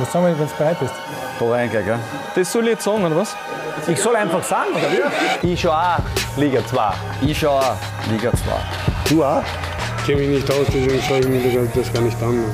Was sagen wir, wenn du bereit bist? Da rein, gell? Das soll ich jetzt sagen, oder was? Ich soll einfach sagen, oder wie? Ich schon auch Liga 2. Ich schon auch Liga 2. Du auch? Ich kenne mich nicht aus, deswegen schaue ich mir das, das gar nicht an.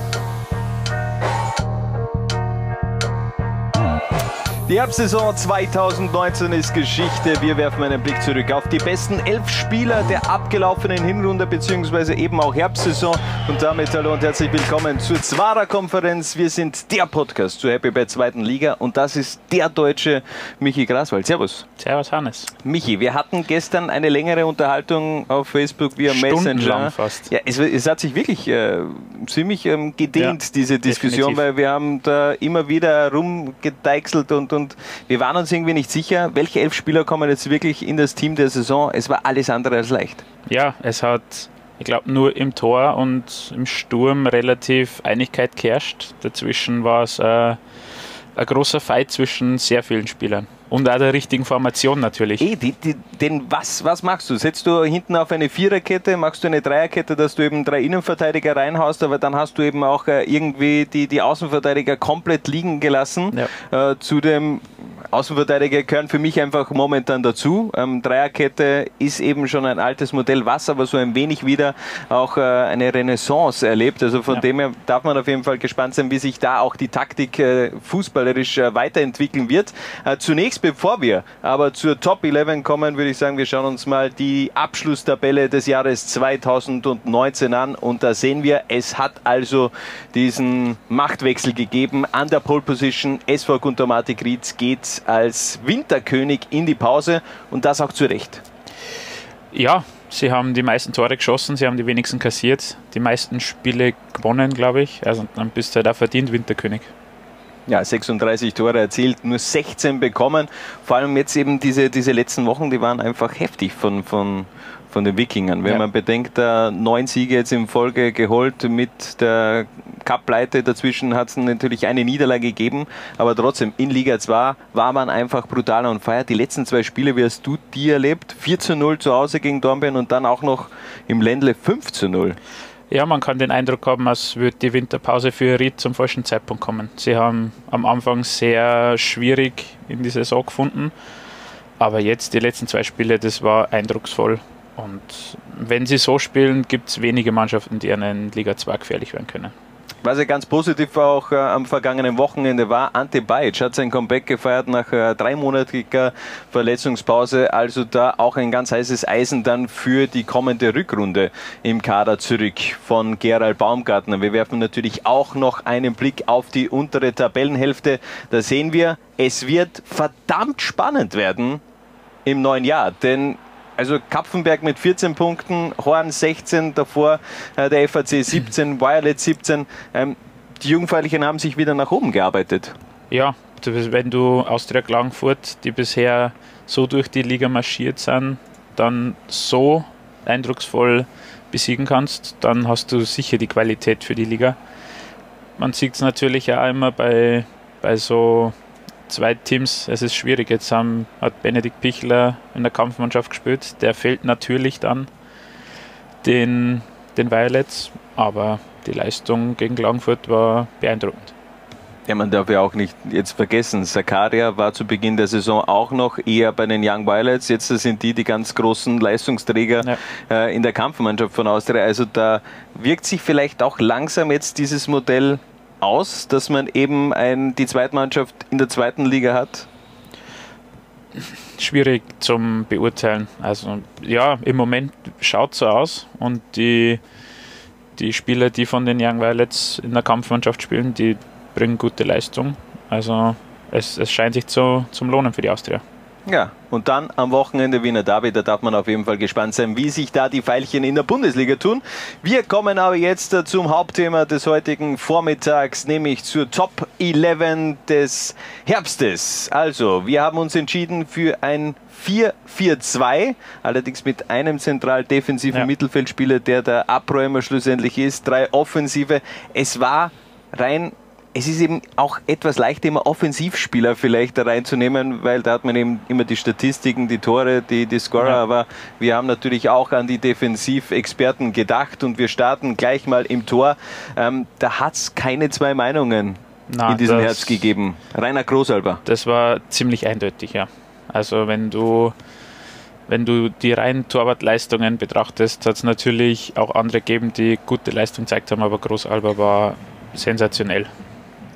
Die Herbstsaison 2019 ist Geschichte. Wir werfen einen Blick zurück auf die besten elf Spieler der abgelaufenen Hinrunde bzw. eben auch Herbstsaison. Und damit hallo und herzlich willkommen zur Zwara-Konferenz. Wir sind der Podcast zur Happy Bad zweiten Liga und das ist der deutsche Michi Graswald. Servus. Servus Hannes. Michi, wir hatten gestern eine längere Unterhaltung auf Facebook via Messenger. fast. Ja, es, es, hat sich wirklich äh, ziemlich ähm, gedehnt, ja, diese Diskussion, definitiv. weil wir haben da immer wieder rumgedeichselt und und wir waren uns irgendwie nicht sicher, welche elf Spieler kommen jetzt wirklich in das Team der Saison. Es war alles andere als leicht. Ja, es hat, ich glaube, nur im Tor und im Sturm relativ Einigkeit geherrscht. Dazwischen war es äh, ein großer Fight zwischen sehr vielen Spielern. Und auch der richtigen Formation natürlich. Ey, die, die, denn was, was machst du? Setzt du hinten auf eine Viererkette, machst du eine Dreierkette, dass du eben drei Innenverteidiger reinhaust, aber dann hast du eben auch äh, irgendwie die, die Außenverteidiger komplett liegen gelassen. Ja. Äh, zu dem Außenverteidiger gehören für mich einfach momentan dazu. Ähm, Dreierkette ist eben schon ein altes Modell, was aber so ein wenig wieder auch äh, eine Renaissance erlebt. Also von ja. dem her darf man auf jeden Fall gespannt sein, wie sich da auch die Taktik äh, fußballerisch äh, weiterentwickeln wird. Äh, zunächst bevor wir aber zur Top 11 kommen, würde ich sagen, wir schauen uns mal die Abschlusstabelle des Jahres 2019 an. Und da sehen wir, es hat also diesen Machtwechsel gegeben. An der Pole Position SV Guntermatik Rietz geht als Winterkönig in die Pause und das auch zu Recht. Ja, sie haben die meisten Tore geschossen, sie haben die wenigsten kassiert, die meisten Spiele gewonnen, glaube ich. Also dann bist du halt auch verdient Winterkönig ja, 36 Tore erzielt, nur 16 bekommen. Vor allem jetzt eben diese, diese letzten Wochen, die waren einfach heftig von, von, von den Wikingern. Wenn ja. man bedenkt, äh, neun Siege jetzt in Folge geholt mit der Cup-Pleite dazwischen hat es natürlich eine Niederlage gegeben, aber trotzdem in Liga 2 war man einfach brutal und feiert. Die letzten zwei Spiele, wie hast du die erlebt? 4 zu 0 zu Hause gegen Dornbirn und dann auch noch im Ländle 5 zu 0. Ja, man kann den Eindruck haben, als würde die Winterpause für Ried zum falschen Zeitpunkt kommen. Sie haben am Anfang sehr schwierig in die Saison gefunden, aber jetzt die letzten zwei Spiele, das war eindrucksvoll. Und wenn sie so spielen, gibt es wenige Mannschaften, die in Liga 2 gefährlich werden können. Was ja ganz positiv auch äh, am vergangenen Wochenende war, Ante Bajic hat sein Comeback gefeiert nach äh, dreimonatiger Verletzungspause. Also da auch ein ganz heißes Eisen dann für die kommende Rückrunde im Kader zurück von Gerald Baumgartner. Wir werfen natürlich auch noch einen Blick auf die untere Tabellenhälfte. Da sehen wir, es wird verdammt spannend werden im neuen Jahr, denn also Kapfenberg mit 14 Punkten, Horn 16, davor äh, der FAC 17, Violet 17. Ähm, die Jungfräulichen haben sich wieder nach oben gearbeitet. Ja, wenn du Austria Klagenfurt, die bisher so durch die Liga marschiert sind, dann so eindrucksvoll besiegen kannst, dann hast du sicher die Qualität für die Liga. Man sieht es natürlich auch immer bei, bei so zwei Teams, es ist schwierig. Jetzt haben, hat Benedikt Pichler in der Kampfmannschaft gespielt. Der fehlt natürlich dann den, den Violets, aber die Leistung gegen Klagenfurt war beeindruckend. Ja, man darf ja auch nicht jetzt vergessen, Sakaria war zu Beginn der Saison auch noch eher bei den Young Violets. Jetzt sind die die ganz großen Leistungsträger ja. äh, in der Kampfmannschaft von Austria. Also da wirkt sich vielleicht auch langsam jetzt dieses Modell aus, dass man eben ein, die Zweitmannschaft in der zweiten Liga hat? Schwierig zum Beurteilen. Also ja, im Moment schaut so aus und die, die Spieler, die von den Young Violets in der Kampfmannschaft spielen, die bringen gute Leistung. Also es, es scheint sich zu, zum Lohnen für die Austria. Ja, und dann am Wochenende Wiener Derby, da darf man auf jeden Fall gespannt sein, wie sich da die Pfeilchen in der Bundesliga tun. Wir kommen aber jetzt zum Hauptthema des heutigen Vormittags, nämlich zur Top 11 des Herbstes. Also, wir haben uns entschieden für ein 4-4-2, allerdings mit einem zentral defensiven ja. Mittelfeldspieler, der der Abräumer schlussendlich ist, drei Offensive. Es war rein es ist eben auch etwas leichter, immer Offensivspieler vielleicht da reinzunehmen, weil da hat man eben immer die Statistiken, die Tore, die, die Scorer, ja. aber wir haben natürlich auch an die Defensivexperten gedacht und wir starten gleich mal im Tor. Ähm, da hat es keine zwei Meinungen. Na, in diesem Herbst gegeben? Rainer Großalber. Das war ziemlich eindeutig, ja. Also wenn du, wenn du die reinen Torwartleistungen betrachtest, hat es natürlich auch andere gegeben, die gute Leistung gezeigt haben, aber Großalber war sensationell.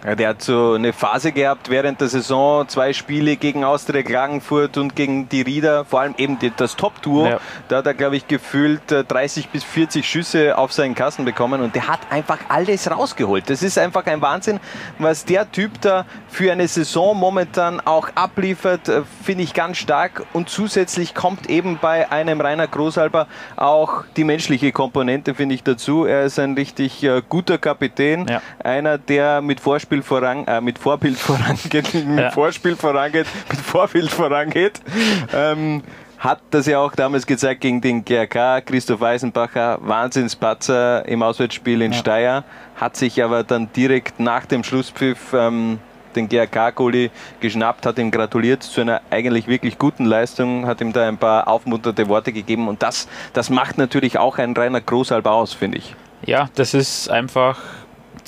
Ja, der hat so eine Phase gehabt während der Saison, zwei Spiele gegen Austria Klagenfurt und gegen die Rieder, vor allem eben die, das Top-Duo. Ja. Da hat er, glaube ich, gefühlt äh, 30 bis 40 Schüsse auf seinen Kasten bekommen und der hat einfach alles rausgeholt. Das ist einfach ein Wahnsinn, was der Typ da für eine Saison momentan auch abliefert, äh, finde ich ganz stark. Und zusätzlich kommt eben bei einem Rainer Großalber auch die menschliche Komponente, finde ich, dazu. Er ist ein richtig äh, guter Kapitän, Ja. einer, der mit Vorspiel voran, äh, mit Vorbild vorangeht, mit Ja. Vorspiel vorangeht, mit Vorbild vorangeht. Ähm, hat das ja auch damals gezeigt gegen den GRK, Christoph Eisenbacher, Wahnsinnspatzer im Auswärtsspiel in Ja. Steyr, hat sich aber dann direkt nach dem Schlusspfiff ähm, den GRK-Goalie geschnappt, hat ihm gratuliert zu einer eigentlich wirklich guten Leistung, hat ihm da ein paar aufmunternde Worte gegeben und das, das macht natürlich auch ein reiner Großalber aus, finde ich. Ja, das ist einfach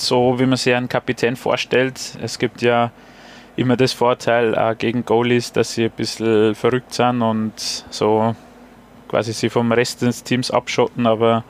so, wie man sich einen Kapitän vorstellt. Es gibt ja immer das Vorteil äh, gegen Goalies, dass sie ein bisschen verrückt sind und so quasi sie vom Rest des Teams abschotten, aber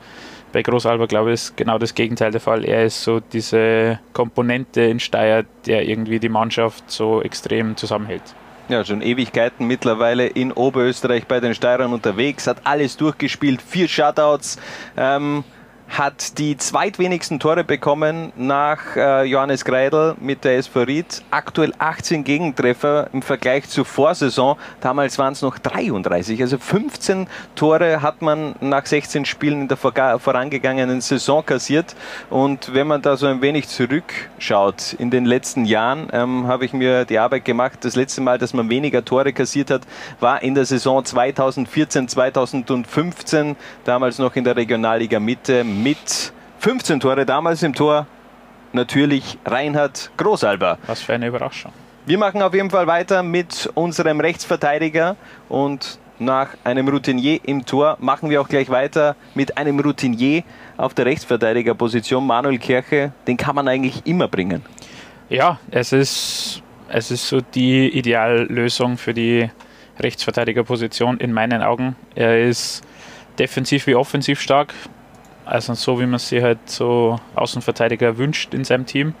bei Großalber, glaube ich, ist genau das Gegenteil der Fall. Er ist so diese Komponente in Steyr, der irgendwie die Mannschaft so extrem zusammenhält. Ja, schon Ewigkeiten mittlerweile in Oberösterreich bei den Steirern unterwegs, hat alles durchgespielt, vier Shutouts, ähm, hat die zweitwenigsten Tore bekommen nach äh, Johannes Greidel mit der SV Ried. Aktuell 18 Gegentreffer im Vergleich zur Vorsaison. Damals waren es noch 33. Also 15 Tore hat man nach 16 Spielen in der vorangegangenen Saison kassiert. Und wenn man da so ein wenig zurückschaut in den letzten Jahren, ähm, habe ich mir die Arbeit gemacht. Das letzte Mal, dass man weniger Tore kassiert hat, war in der Saison 2014, 2015. Damals noch in der Regionalliga Mitte mit 15 Tore. Damals im Tor natürlich Reinhard Großalber. Was für eine Überraschung. Wir machen auf jeden Fall weiter mit unserem Rechtsverteidiger und nach einem Routinier im Tor machen wir auch gleich weiter mit einem Routinier auf der Rechtsverteidigerposition. Manuel Kirche, den kann man eigentlich immer bringen. Ja, es ist, es ist so die Ideallösung für die Rechtsverteidigerposition in meinen Augen. Er ist defensiv wie offensiv stark, also so wie man sich halt so Außenverteidiger wünscht in seinem Team.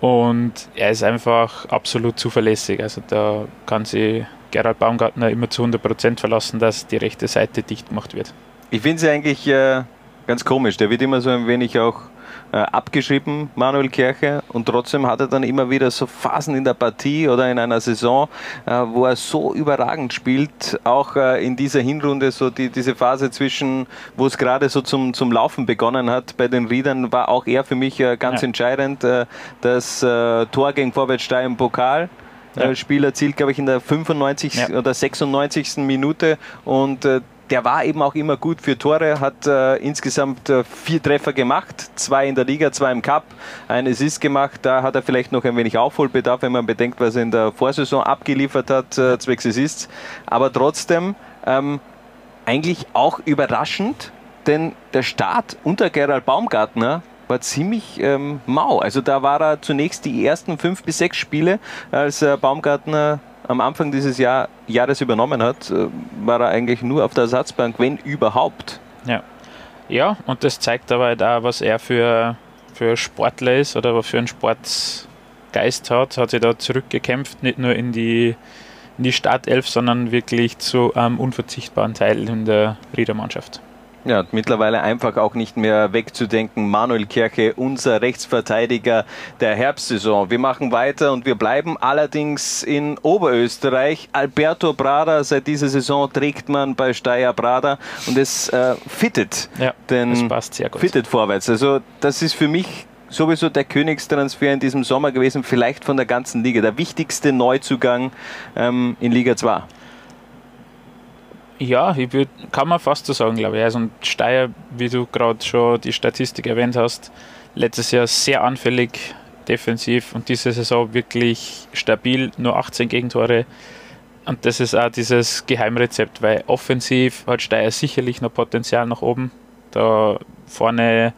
Und er ist einfach absolut zuverlässig. Also da kann sich Gerald Baumgartner immer zu 100% verlassen, dass die rechte Seite dicht gemacht wird. Ich finde sie eigentlich äh, ganz komisch. Der wird immer so ein wenig auch abgeschrieben, Manuel Kirche, und trotzdem hat er dann immer wieder so Phasen in der Partie oder in einer Saison, äh, wo er so überragend spielt. Auch äh, in dieser Hinrunde, so die, diese Phase zwischen, wo es gerade so zum, zum Laufen begonnen hat bei den Riedern, war auch er für mich äh, ganz Ja. entscheidend. Äh, das äh, Tor gegen Vorwärtssteyr im Pokal. Ja. Äh, Spiel erzielt, glaube ich, in der 95. Ja. oder 96. Minute und äh, der war eben auch immer gut für Tore, hat äh, insgesamt äh, vier Treffer gemacht, zwei in der Liga, zwei im Cup, ein Assist gemacht. Da hat er vielleicht noch ein wenig Aufholbedarf, wenn man bedenkt, was er in der Vorsaison abgeliefert hat, äh, zwecks Assists. Aber trotzdem ähm, eigentlich auch überraschend, denn der Start unter Gerald Baumgartner war ziemlich ähm, mau. Also da war er zunächst die ersten fünf bis sechs Spiele, als äh, Baumgartner am Anfang dieses Jahr, Jahres übernommen hat, äh, war er eigentlich nur auf der Ersatzbank, wenn überhaupt. Ja. Ja, und das zeigt aber halt auch, was er für, für Sportler ist oder was für einen Sportgeist hat. Hat sich da zurückgekämpft, nicht nur in die, in die Startelf, sondern wirklich zu einem unverzichtbaren Teil in der Riedermannschaft. Ja, mittlerweile einfach auch nicht mehr wegzudenken. Manuel Kirche, unser Rechtsverteidiger der Herbstsaison. Wir machen weiter und wir bleiben allerdings in Oberösterreich. Alberto Brada, seit dieser Saison trägt man bei Steyr Brada und es äh, fittet. Ja, den das passt sehr gut. fittet vorwärts. Also das ist für mich sowieso der Königstransfer in diesem Sommer gewesen, vielleicht von der ganzen Liga. Der wichtigste Neuzugang ähm, in Liga 2. Ja, ich würd, kann man fast so sagen, glaube ich. Also Steyr, wie du gerade schon die Statistik erwähnt hast, letztes Jahr sehr anfällig defensiv und diese Saison wirklich stabil, nur 18 Gegentore. Und das ist auch dieses Geheimrezept, weil offensiv hat Steyr sicherlich noch Potenzial nach oben. Da vorne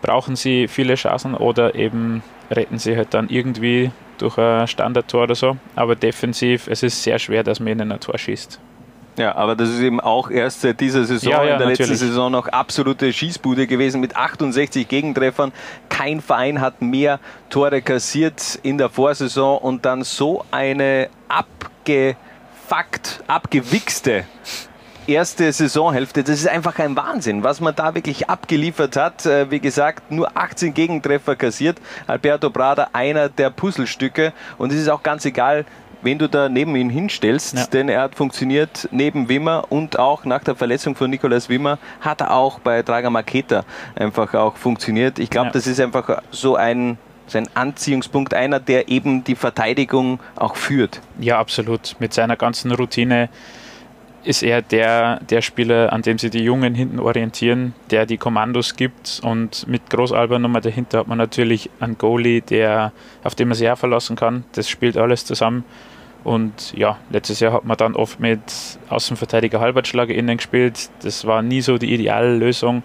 brauchen sie viele Chancen oder eben retten sie halt dann irgendwie durch ein Standardtor oder so. Aber defensiv, es ist sehr schwer, dass man ihnen ein Tor schießt. Ja, aber das ist eben auch erst seit dieser Saison, Ja, ja, in der letzten natürlich. Saison noch absolute Schießbude gewesen mit 68 Gegentreffern. Kein Verein hat mehr Tore kassiert in der Vorsaison und dann so eine abgefuckt, abgewichste erste Saisonhälfte. Das ist einfach ein Wahnsinn, was man da wirklich abgeliefert hat. Äh, Wie gesagt, nur 18 Gegentreffer kassiert. Alberto Prada einer der Puzzlestücke und es ist auch ganz egal, wen du da neben ihn hinstellst, Ja. denn er hat funktioniert neben Wimmer und auch nach der Verletzung von Nikolaus Wimmer hat er auch bei Draga Maketa einfach auch funktioniert. Ich glaube, Ja. das ist einfach so ein, so ein Anziehungspunkt, einer, der eben die Verteidigung auch führt. Ja, absolut. Mit seiner ganzen Routine ist er der, der Spieler, an dem sich die Jungen hinten orientieren, der die Kommandos gibt. Und mit Großalber nochmal dahinter hat man natürlich einen Goalie, der, auf den man sich auch verlassen kann. Das spielt alles zusammen. Und ja, letztes Jahr hat man dann oft mit Außenverteidiger Halbertschlager innen gespielt. Das war nie so die ideale Lösung.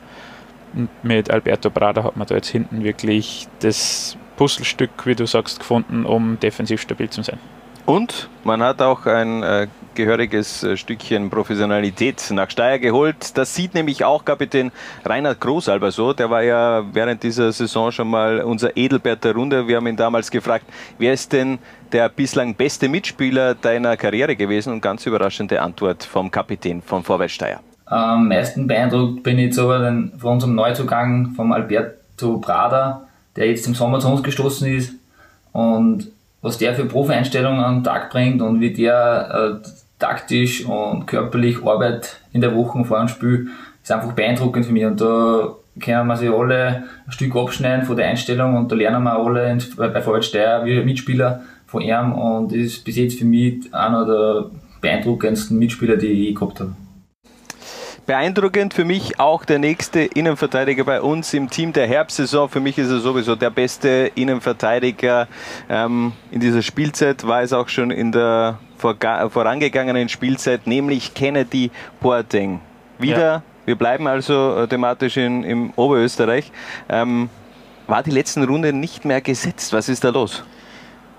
Und mit Alberto Prada hat man da jetzt hinten wirklich das Puzzlestück, wie du sagst, gefunden, um defensiv stabil zu sein. Und man hat auch ein äh, gehöriges äh, Stückchen Professionalität nach Steyr geholt. Das sieht nämlich auch Kapitän Reinhard Großalber so. Der war ja während dieser Saison schon mal unser Edelbert der Runde. Wir haben ihn damals gefragt, wer ist denn der bislang beste Mitspieler deiner Karriere gewesen? Und ganz überraschende Antwort vom Kapitän von Vorwärts Steyr. Am meisten beeindruckt bin ich jetzt von unserem Neuzugang, vom Alberto Prada, der jetzt im Sommer zu uns gestoßen ist. Und was der für Profi-Einstellungen den Tag bringt und wie der äh, taktisch und körperlich Arbeit in der Woche vor dem Spiel, ist einfach beeindruckend für mich. Und da können wir sich alle ein Stück abschneiden von der Einstellung und da lernen wir alle bei Vorwärts Steyr wie Mitspieler von ihm und ist bis jetzt für mich einer der beeindruckendsten Mitspieler, die ich je gehabt habe. Beeindruckend für mich auch der nächste Innenverteidiger bei uns im Team der Herbstsaison. Für mich ist er sowieso der beste Innenverteidiger ähm, in dieser Spielzeit, war es auch schon in der vorangegangenen Spielzeit, nämlich Kennedy Boateng. Wieder, Ja. wir bleiben also äh, thematisch in, im Oberösterreich. Ähm, war die letzten Runde nicht mehr gesetzt? Was ist da los?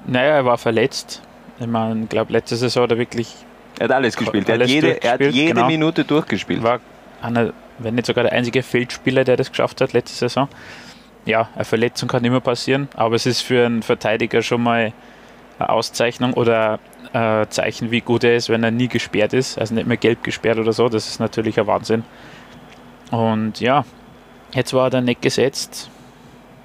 Naja, er war verletzt. Ich meine, ich glaube, letzte Saison hat er wirklich Er hat alles gespielt. Er hat Alles jede, er hat durchgespielt, jede genau. Minute durchgespielt. war einer, wenn nicht sogar der einzige Feldspieler, der das geschafft hat letzte Saison. Ja, eine Verletzung kann immer passieren, aber es ist für einen Verteidiger schon mal eine Auszeichnung oder ein Zeichen, wie gut er ist, wenn er nie gesperrt ist, also nicht mehr gelb gesperrt oder so. Das ist natürlich ein Wahnsinn. Und ja, jetzt war er dann nicht gesetzt.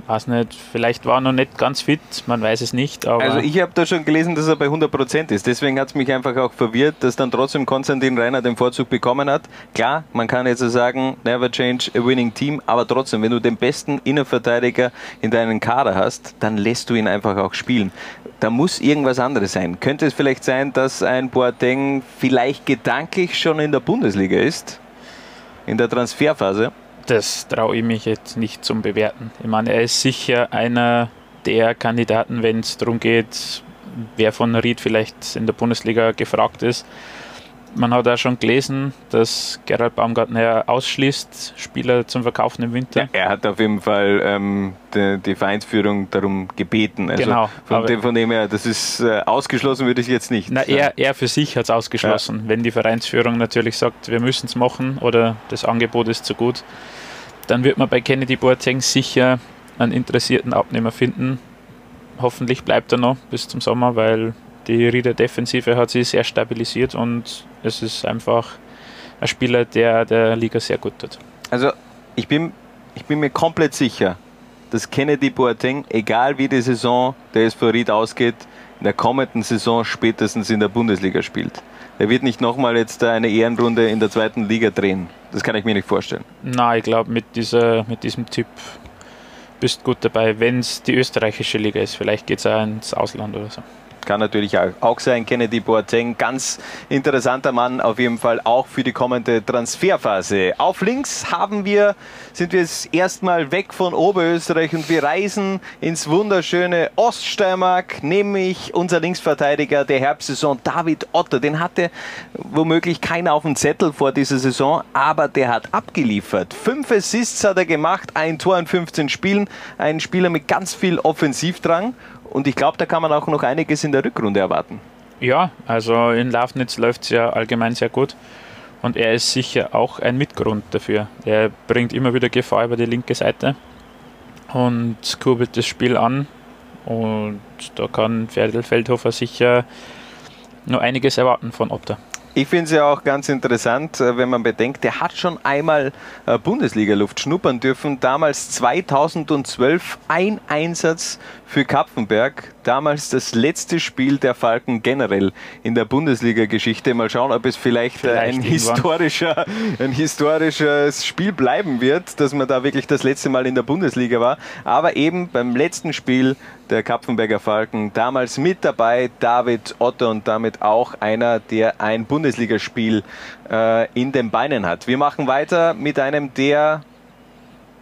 Weiß nicht, vielleicht war er noch nicht ganz fit, man weiß es nicht. Also ich habe da schon gelesen, dass er bei 100% ist. Deswegen hat es mich einfach auch verwirrt, dass dann trotzdem Konstantin Reiner den Vorzug bekommen hat. Klar, man kann jetzt sagen, never change a winning team, aber trotzdem, wenn du den besten Innenverteidiger in deinem Kader hast, dann lässt du ihn einfach auch spielen. Da muss irgendwas anderes sein. Könnte es vielleicht sein, dass ein Boateng vielleicht gedanklich schon in der Bundesliga ist? In der Transferphase? Das traue ich mich jetzt nicht zum Bewerten. Ich meine, er ist sicher einer der Kandidaten, wenn es darum geht, wer von Ried vielleicht in der Bundesliga gefragt ist. Man hat auch schon gelesen, dass Gerald Baumgartner ja ausschließt, Spieler zum Verkaufen im Winter. Ja, er hat auf jeden Fall ähm, die, die Vereinsführung darum gebeten. Also Genau, Von dem, von dem her, das ist äh, ausgeschlossen, würde ich jetzt nicht. Na, er, er für sich hat es ausgeschlossen. Wenn die Vereinsführung natürlich sagt, wir müssen es machen oder das Angebot ist zu gut, dann wird man bei Kennedy Boateng sicher einen interessierten Abnehmer finden. Hoffentlich bleibt er noch bis zum Sommer, weil die Rieder Defensive hat sich sehr stabilisiert und es ist einfach ein Spieler, der der Liga sehr gut tut. Also ich bin, ich bin mir komplett sicher, dass Kennedy Boateng, egal wie die Saison der SV Ried ausgeht, in der kommenden Saison spätestens in der Bundesliga spielt. Er wird nicht nochmal jetzt eine Ehrenrunde in der zweiten Liga drehen. Das kann ich mir nicht vorstellen. Na, ich glaube, mit, mit diesem Typ bist gut dabei, wenn es die österreichische Liga ist. Vielleicht geht es auch ins Ausland oder so. Kann natürlich auch sein. Kennedy Boateng, ganz interessanter Mann, auf jeden Fall auch für die kommende Transferphase. Auf links haben wir, sind wir jetzt erstmal weg von Oberösterreich und wir reisen ins wunderschöne Oststeiermark, nämlich unser Linksverteidiger der Herbstsaison, David Otter. Den hatte womöglich keiner auf dem Zettel vor dieser Saison, aber der hat abgeliefert. Fünf Assists hat er gemacht, ein Tor in 15 Spielen, ein Spieler mit ganz viel Offensivdrang und ich glaube, da kann man auch noch einiges in der Rückrunde erwarten. Ja, also in Lafnitz läuft es ja allgemein sehr gut. Und er ist sicher auch ein Mitgrund dafür. Er bringt immer wieder Gefahr über die linke Seite und kurbelt das Spiel an. Und da kann Ferdel Feldhofer sicher noch einiges erwarten von Otter. Ich finde es ja auch ganz interessant, äh, wenn man bedenkt, der hat schon einmal äh, Bundesliga-Luft schnuppern dürfen. Damals 2012 ein Einsatz für Kapfenberg. Damals das letzte Spiel der Falken generell in der Bundesliga-Geschichte. Mal schauen, ob es vielleicht, äh, vielleicht ein, historischer, ein historisches Spiel bleiben wird, dass man da wirklich das letzte Mal in der Bundesliga war. Aber eben beim letzten Spiel der Kapfenberger Falken damals mit dabei David Otto und damit auch einer, der ein Bundesligaspiel äh, in den Beinen hat. Wir machen weiter mit einem, der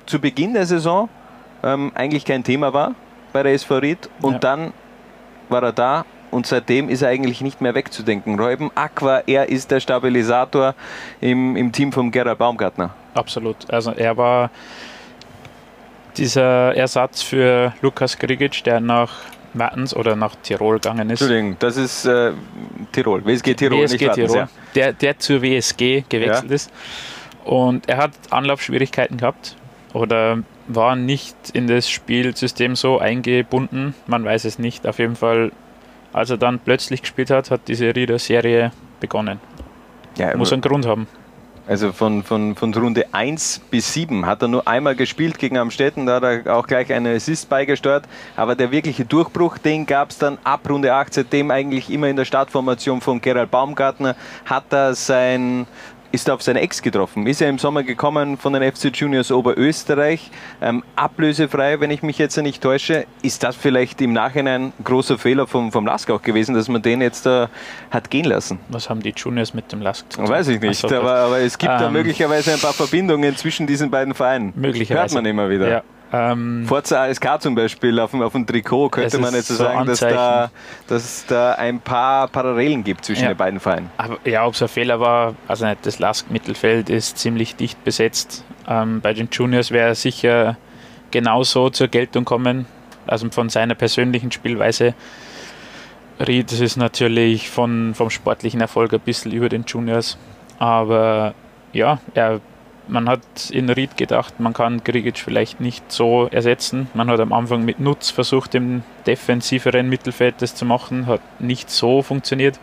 zu Beginn der Saison ähm, eigentlich kein Thema war, bei der SV Ried und ja. dann war er da und seitdem ist er eigentlich nicht mehr wegzudenken. Reuben Aqua, er ist der Stabilisator im, im Team von Gerhard Baumgartner. Absolut. Also er war dieser Ersatz für Lukas Grigic, der nach Wattens oder nach Tirol gegangen ist. Entschuldigung, das ist äh, Tirol, WSG Tirol, WSG nicht Tirol, ja. der, der zur WSG gewechselt ja. ist. Und er hat Anlaufschwierigkeiten gehabt oder war nicht in das Spielsystem so eingebunden. Man weiß es nicht. Auf jeden Fall, als er dann plötzlich gespielt hat, hat diese Rieder-Serie begonnen. Ja, Muss einen Grund haben. Also von, von, von Runde 1 bis 7 hat er nur einmal gespielt gegen Amstetten, da hat er auch gleich eine Assist beigesteuert. Aber der wirkliche Durchbruch, den gab es dann ab Runde 8, seitdem eigentlich immer in der Startformation von Gerald Baumgartner, hat er sein ist auf seine Ex getroffen. Ist er im Sommer gekommen von den FC Juniors Oberösterreich, ähm, ablösefrei, wenn ich mich jetzt nicht täusche. Ist das vielleicht im Nachhinein ein großer Fehler vom, vom Lask auch gewesen, dass man den jetzt da hat gehen lassen? Was haben die Juniors mit dem Lask zu tun? Weiß ich nicht, so, aber, aber, es gibt ähm, da möglicherweise ein paar Verbindungen zwischen diesen beiden Vereinen. Möglicherweise. Hört man immer wieder. Ja. Ähm, Forza ASK zum Beispiel auf dem, auf dem Trikot könnte man jetzt so sagen, dass da, dass es da ein paar Parallelen gibt zwischen ja. den beiden Vereinen. Aber ja, ob es ein Fehler war, also nicht, das Lask-Mittelfeld ist ziemlich dicht besetzt. Ähm, bei den Juniors wäre er sicher genauso zur Geltung kommen, also von seiner persönlichen Spielweise. Ried ist natürlich von, vom sportlichen Erfolg ein bisschen über den Juniors, aber ja, er man hat in Ried gedacht, man kann Grigic vielleicht nicht so ersetzen. Man hat am Anfang mit Nutz versucht, im defensiveren Mittelfeld das zu machen, hat nicht so funktioniert.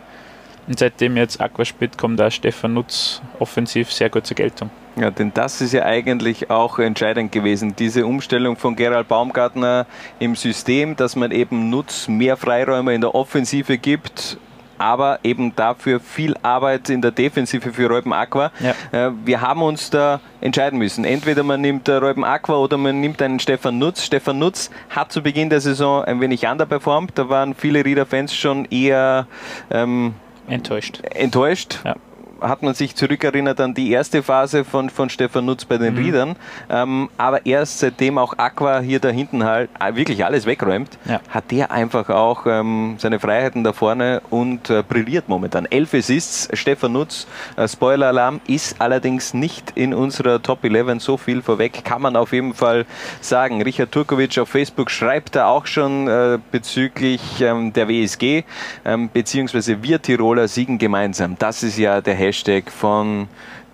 Und seitdem jetzt Aqua spielt, kommt da Stefan Nutz offensiv sehr gut zur Geltung. Ja, denn das ist ja eigentlich auch entscheidend gewesen. Diese Umstellung von Gerald Baumgartner im System, dass man eben Nutz mehr Freiräume in der Offensive gibt aber eben dafür viel Arbeit in der Defensive für Reuben Aqua. Ja. Äh, wir haben uns da entscheiden müssen. Entweder man nimmt äh, Reuben Aqua oder man nimmt einen Stefan Nutz. Stefan Nutz hat zu Beginn der Saison ein wenig underperformt. Da waren viele Rieder-Fans schon eher ähm, enttäuscht. Enttäuscht. Ja hat man sich zurückerinnert an die erste Phase von, von Stefan Nutz bei den mhm. Riedern. Ähm, aber erst seitdem auch Aqua hier da hinten halt äh, wirklich alles wegräumt, ja. hat der einfach auch ähm, seine Freiheiten da vorne und äh, brilliert momentan. Elf Assists, Stefan Nutz, äh, Spoiler-Alarm, ist allerdings nicht in unserer Top 11 so viel vorweg, kann man auf jeden Fall sagen. Richard Turkovic auf Facebook schreibt da auch schon äh, bezüglich ähm, der WSG, ähm, beziehungsweise wir Tiroler siegen gemeinsam. Das ist ja der Hashtag Hashtag von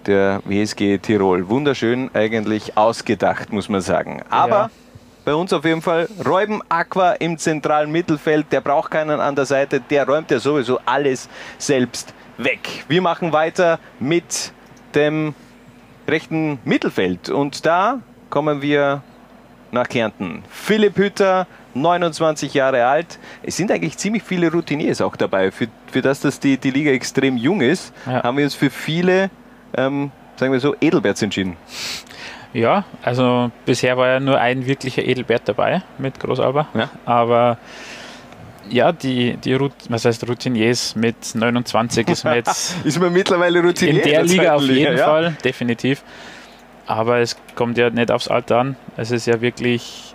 der WSG Tirol. Wunderschön eigentlich ausgedacht, muss man sagen. Aber ja. bei uns auf jeden Fall Räuben Aqua im zentralen Mittelfeld. Der braucht keinen an der Seite. Der räumt ja sowieso alles selbst weg. Wir machen weiter mit dem rechten Mittelfeld. Und da kommen wir nach Kärnten. Philipp Hütter 29 Jahre alt. Es sind eigentlich ziemlich viele Routiniers auch dabei. Für, für das, dass die, die Liga extrem jung ist, ja. haben wir uns für viele, ähm, sagen wir so, Edelberts entschieden. Ja, also bisher war ja nur ein wirklicher Edelbert dabei mit Großalber. Ja. Aber Ja, die, die Rout was heißt Routiniers mit 29 ist man jetzt ist man mittlerweile Routinier in der Liga auf jeden ja? Fall, definitiv. Aber es kommt ja nicht aufs Alter an. Es ist ja wirklich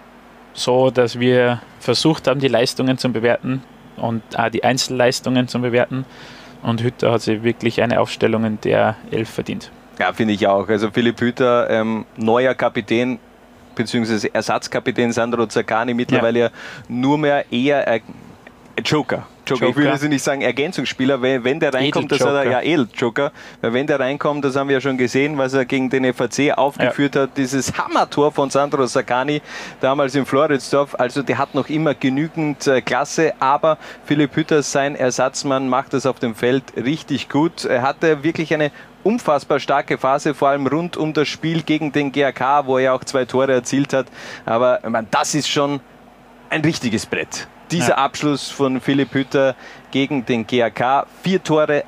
so, dass wir versucht haben, die Leistungen zu bewerten und auch die Einzelleistungen zu bewerten. Und Hütter hat sich wirklich eine Aufstellung in der Elf verdient. Ja, finde ich auch. Also Philipp Hüter, ähm, neuer Kapitän beziehungsweise Ersatzkapitän Sandro Zaccani, mittlerweile ja. nur mehr eher Joker. Joker. Ich will jetzt nicht sagen Ergänzungsspieler, weil wenn der reinkommt, das hat er ja Edel-Joker, weil wenn der reinkommt, das haben wir ja schon gesehen, was er gegen den FAC aufgeführt ja. hat, dieses Hammertor von Sandro Saccani damals in Floridsdorf, also der hat noch immer genügend äh, Klasse, aber Philipp Hütter, sein Ersatzmann, macht das auf dem Feld richtig gut. Er hatte wirklich eine unfassbar starke Phase, vor allem rund um das Spiel gegen den GAK, wo er auch zwei Tore erzielt hat, aber meine, das ist schon ein richtiges Brett dieser ja. Abschluss von Philipp Hütter gegen den GAK. Vier Tore,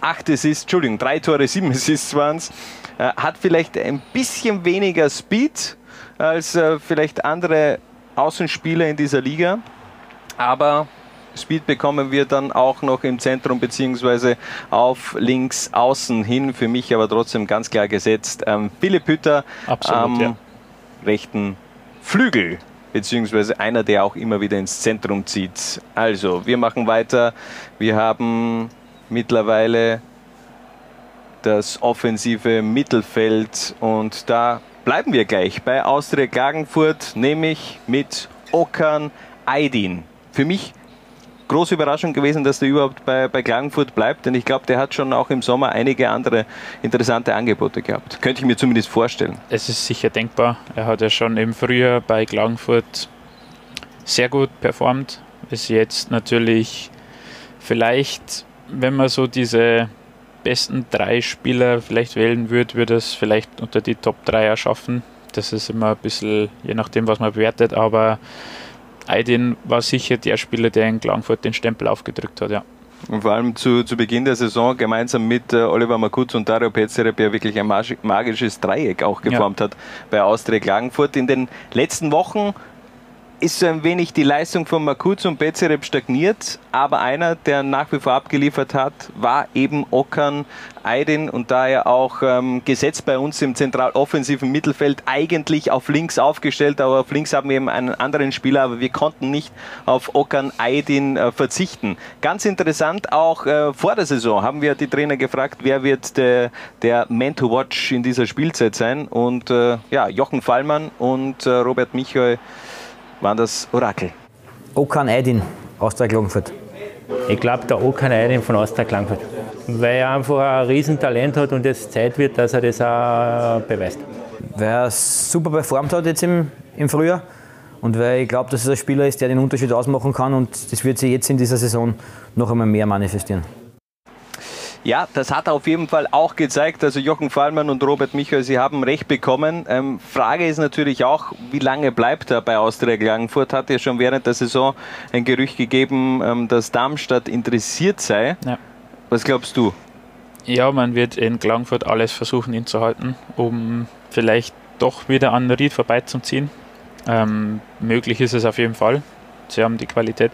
acht Assists, Entschuldigung, drei Tore, sieben Assists waren es. Äh, hat vielleicht ein bisschen weniger Speed als äh, vielleicht andere Außenspieler in dieser Liga. Aber Speed bekommen wir dann auch noch im Zentrum beziehungsweise auf links außen hin. Für mich aber trotzdem ganz klar gesetzt. Ähm, Philipp Hütter am ähm, ja. rechten Flügel beziehungsweise einer, der auch immer wieder ins Zentrum zieht. Also, wir machen weiter. Wir haben mittlerweile das offensive Mittelfeld und da bleiben wir gleich bei Austria Klagenfurt, nämlich mit Okan Aydin. Für mich große Überraschung gewesen, dass der überhaupt bei, bei Klagenfurt bleibt, denn ich glaube, der hat schon auch im Sommer einige andere interessante Angebote gehabt. Könnte ich mir zumindest vorstellen. Es ist sicher denkbar. Er hat ja schon im Frühjahr bei Klagenfurt sehr gut performt. Ist jetzt natürlich vielleicht, wenn man so diese besten drei Spieler vielleicht wählen würde, würde es vielleicht unter die Top 3 erschaffen. Das ist immer ein bisschen, je nachdem, was man bewertet, aber Aydin war sicher der Spieler, der in Klagenfurt den Stempel aufgedrückt hat, ja. Und vor allem zu, zu Beginn der Saison gemeinsam mit äh, Oliver Makutz und Dario Petzerep ja wirklich ein magisches Dreieck auch geformt ja. hat bei Austria Klagenfurt. In den letzten Wochen ist so ein wenig die Leistung von Makuz und Bezereb stagniert, aber einer, der nach wie vor abgeliefert hat, war eben Okan Aydin und da er auch ähm, gesetzt bei uns im zentral offensiven Mittelfeld eigentlich auf links aufgestellt, aber auf links haben wir eben einen anderen Spieler, aber wir konnten nicht auf Okan Aydin äh, verzichten. Ganz interessant, auch äh, vor der Saison haben wir die Trainer gefragt, wer wird der, der Man to Watch in dieser Spielzeit sein und äh, ja, Jochen Fallmann und äh, Robert Michael waren das Orakel? Okan Aydin, Austria Klagenfurt. Ich glaube, der Okan Aydin von Austria Klagenfurt. Weil er einfach ein Riesentalent hat und es Zeit wird, dass er das auch beweist. Weil er super performt hat jetzt im, im Frühjahr und weil ich glaube, dass es ein Spieler ist, der den Unterschied ausmachen kann und das wird sich jetzt in dieser Saison noch einmal mehr manifestieren. Ja, das hat auf jeden Fall auch gezeigt. Also Jochen Fallmann und Robert Michael, sie haben recht bekommen. Ähm, Frage ist natürlich auch, wie lange bleibt er bei Austria Klagenfurt? Hat ja schon während der Saison ein Gerücht gegeben, ähm, dass Darmstadt interessiert sei. Ja. Was glaubst du? Ja, man wird in Klagenfurt alles versuchen, ihn zu halten, um vielleicht doch wieder an Ried vorbeizuziehen. Ähm, möglich ist es auf jeden Fall. Sie haben die Qualität.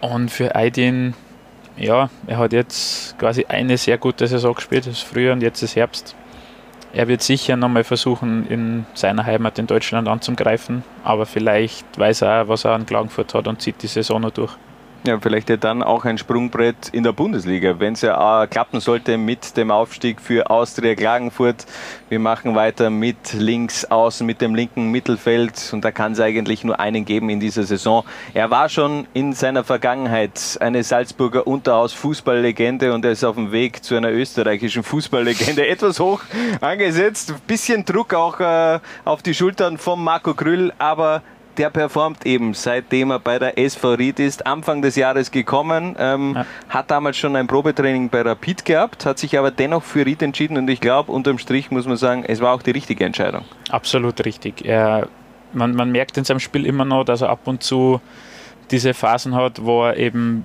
Und für Aydin ja, er hat jetzt quasi eine sehr gute Saison gespielt, das ist Frühjahr und jetzt ist Herbst. Er wird sicher nochmal versuchen, in seiner Heimat in Deutschland anzugreifen, aber vielleicht weiß er auch, was er an Klagenfurt hat und zieht die Saison noch durch. Ja, vielleicht ja dann auch ein Sprungbrett in der Bundesliga, wenn es ja äh, klappen sollte mit dem Aufstieg für Austria Klagenfurt. Wir machen weiter mit links außen, mit dem linken Mittelfeld und da kann es eigentlich nur einen geben in dieser Saison. Er war schon in seiner Vergangenheit eine Salzburger Unterhaus-Fußballlegende und er ist auf dem Weg zu einer österreichischen Fußballlegende. Etwas hoch angesetzt, bisschen Druck auch äh, auf die Schultern von Marco Krüll, aber der performt eben, seitdem er bei der SV Ried ist. Anfang des Jahres gekommen, ähm, ja. hat damals schon ein Probetraining bei Rapid gehabt, hat sich aber dennoch für Ried entschieden und ich glaube, unterm Strich muss man sagen, es war auch die richtige Entscheidung. Absolut richtig. Er, man, man merkt in seinem Spiel immer noch, dass er ab und zu diese Phasen hat, wo er eben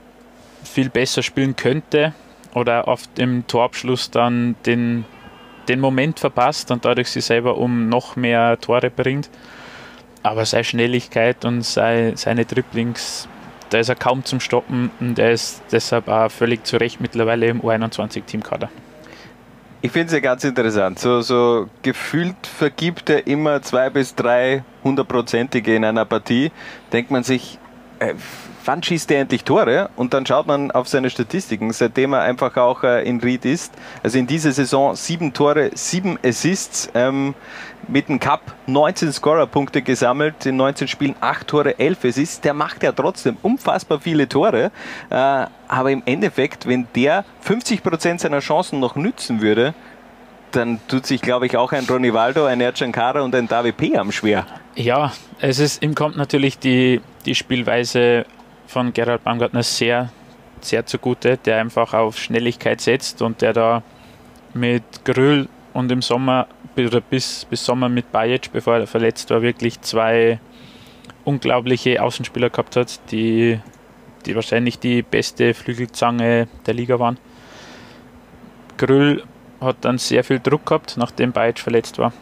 viel besser spielen könnte oder oft im Torabschluss dann den, den Moment verpasst und dadurch sich selber um noch mehr Tore bringt. Aber seine Schnelligkeit und seine, seine Dribblings, da ist er kaum zum Stoppen und er ist deshalb auch völlig zu Recht mittlerweile im U21-Teamkader. Ich finde es ja ganz interessant. So, so gefühlt vergibt er immer zwei bis drei hundertprozentige in einer Partie. Denkt man sich, äh, wann schießt er endlich Tore? Und dann schaut man auf seine Statistiken, seitdem er einfach auch äh, in Ried ist. Also in dieser Saison sieben Tore, sieben Assists, ähm, mit dem Cup 19 Scorerpunkte gesammelt, in 19 Spielen 8 Tore, 11 Assists. Der macht ja trotzdem unfassbar viele Tore. Äh, aber im Endeffekt, wenn der 50 Prozent seiner Chancen noch nützen würde, dann tut sich, glaube ich, auch ein Ronny Waldo, ein Ercan Kara und ein David Peam schwer. Ja, es ist, ihm kommt natürlich die, die Spielweise von Gerhard Baumgartner sehr, sehr zugute, der einfach auf Schnelligkeit setzt und der da mit Grüll und im Sommer bis, bis Sommer mit Bajic, bevor er verletzt war, wirklich zwei unglaubliche Außenspieler gehabt hat, die, die wahrscheinlich die beste Flügelzange der Liga waren. Grüll hat dann sehr viel Druck gehabt, nachdem Bajic verletzt war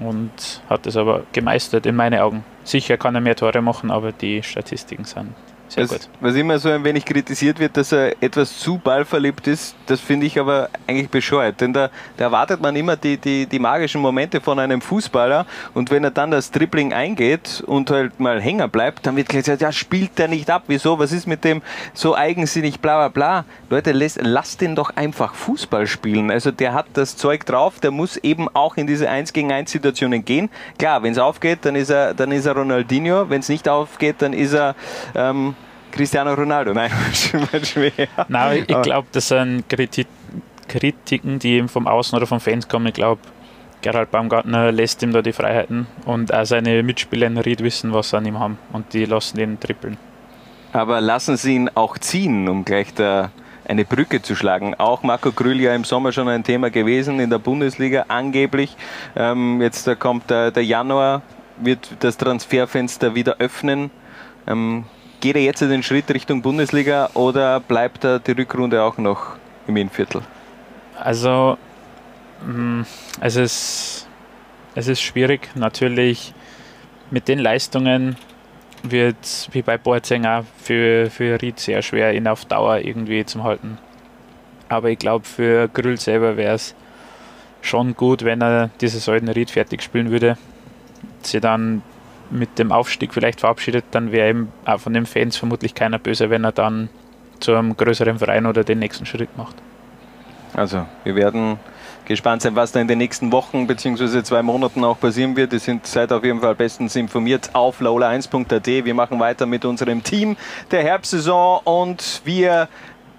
und hat es aber gemeistert in meinen Augen. Sicher kann er mehr Tore machen, aber die Statistiken sind sehr was, gut. Was immer so ein wenig kritisiert wird, dass er etwas zu ballverliebt ist, das finde ich aber eigentlich bescheuert. Denn da, da erwartet man immer die, die, die magischen Momente von einem Fußballer und wenn er dann das Dribbling eingeht und halt mal hängen bleibt, dann wird gleich gesagt, ja, spielt der nicht ab, wieso, was ist mit dem so eigensinnig, bla bla bla. Leute, lasst, lasst den doch einfach Fußball spielen. Also der hat das Zeug drauf, der muss eben auch in diese 1 gegen 1 Situationen gehen. Klar, wenn es aufgeht, dann ist er, dann ist er Ronaldinho, wenn es nicht aufgeht, dann ist er ähm, Cristiano Ronaldo. Nein, schwer. Nein, ich glaube, das sind Kritiken, die eben vom Außen oder vom Fans kommen. Ich glaube, Gerald Baumgartner lässt ihm da die Freiheiten und auch seine Mitspieler in Ried wissen, was sie an ihm haben und die lassen ihn trippeln. Aber lassen Sie ihn auch ziehen, um gleich da eine Brücke zu schlagen. Auch Marco Grüll ja im Sommer schon ein Thema gewesen in der Bundesliga, angeblich. Ähm, jetzt da kommt der, der, Januar, wird das Transferfenster wieder öffnen. Ähm, geht er jetzt den Schritt Richtung Bundesliga oder bleibt er die Rückrunde auch noch im Innviertel? Also, mm, es ist, es ist schwierig. Natürlich mit den Leistungen wird es wie bei auch für, für Ried sehr schwer, ihn auf Dauer irgendwie zu halten. Aber ich glaube, für Grüll selber wäre es schon gut, wenn er diese in Ried fertig spielen würde. Sie dann mit dem Aufstieg vielleicht verabschiedet, dann wäre eben auch von den Fans vermutlich keiner böse, wenn er dann zu einem größeren Verein oder den nächsten Schritt macht. Also, wir werden gespannt sein, was da in den nächsten Wochen bzw. zwei Monaten auch passieren wird. Ihr sind seid auf jeden Fall bestens informiert auf laula1.at. Wir machen weiter mit unserem Team der Herbstsaison und wir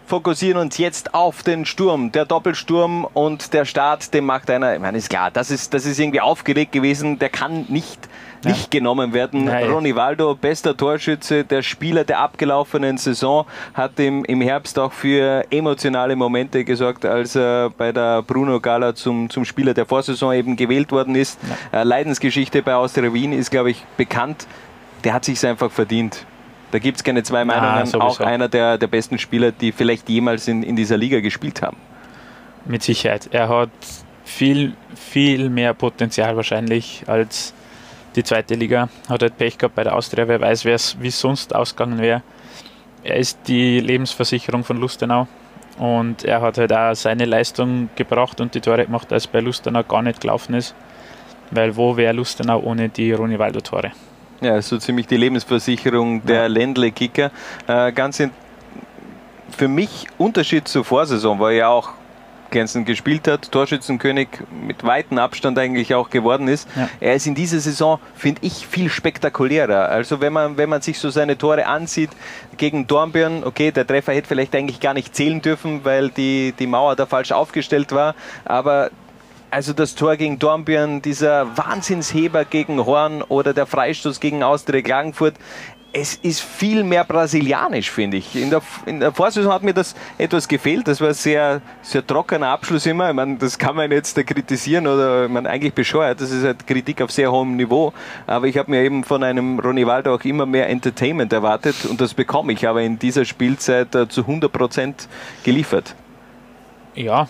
fokussieren uns jetzt auf den Sturm. Der Doppelsturm und der Start, dem macht einer, ich meine, ist klar, das ist, das ist irgendwie aufgeregt gewesen, der kann nicht nicht genommen werden. Nein. Ronny Waldo, bester Torschütze, der Spieler der abgelaufenen Saison, hat im, im Herbst auch für emotionale Momente gesorgt, als er bei der Bruno Gala zum, zum Spieler der Vorsaison eben gewählt worden ist. Ja. Äh, Leidensgeschichte bei Austria Wien ist, glaube ich, bekannt. Der hat sich einfach verdient. Da gibt es keine zwei Meinungen. Ah, auch einer der, der besten Spieler, die vielleicht jemals in, in dieser Liga gespielt haben. Mit Sicherheit. Er hat viel, viel mehr Potenzial wahrscheinlich als die zweite Liga. Hat halt Pech gehabt bei der Austria, wer weiß, wie es sonst ausgegangen wäre. Er ist die Lebensversicherung von Lustenau und er hat halt auch seine Leistung gebracht und die Tore gemacht, als bei Lustenau gar nicht gelaufen ist. Weil wo wäre Lustenau ohne die Ronny Waldo Tore? Ja, so ziemlich die Lebensversicherung der ja. Ländle-Kicker. Äh, ganz in, für mich Unterschied zur Vorsaison, war ja auch glänzend gespielt hat, Torschützenkönig mit weitem Abstand eigentlich auch geworden ist. Ja. Er ist in dieser Saison, finde ich, viel spektakulärer. Also wenn man, wenn man sich so seine Tore ansieht gegen Dornbirn, okay, der Treffer hätte vielleicht eigentlich gar nicht zählen dürfen, weil die, die Mauer da falsch aufgestellt war, aber also das Tor gegen Dornbirn, dieser Wahnsinnsheber gegen Horn oder der Freistoß gegen Austria Klagenfurt es ist viel mehr brasilianisch, finde ich. In der, in der Vorsaison hat mir das etwas gefehlt. Das war ein sehr, sehr trockener Abschluss immer. Ich meine, das kann man jetzt kritisieren oder man eigentlich bescheuert. Das ist halt Kritik auf sehr hohem Niveau. Aber ich habe mir eben von einem Ronny Waldo auch immer mehr Entertainment erwartet und das bekomme ich aber in dieser Spielzeit äh, zu 100 Prozent geliefert. Ja,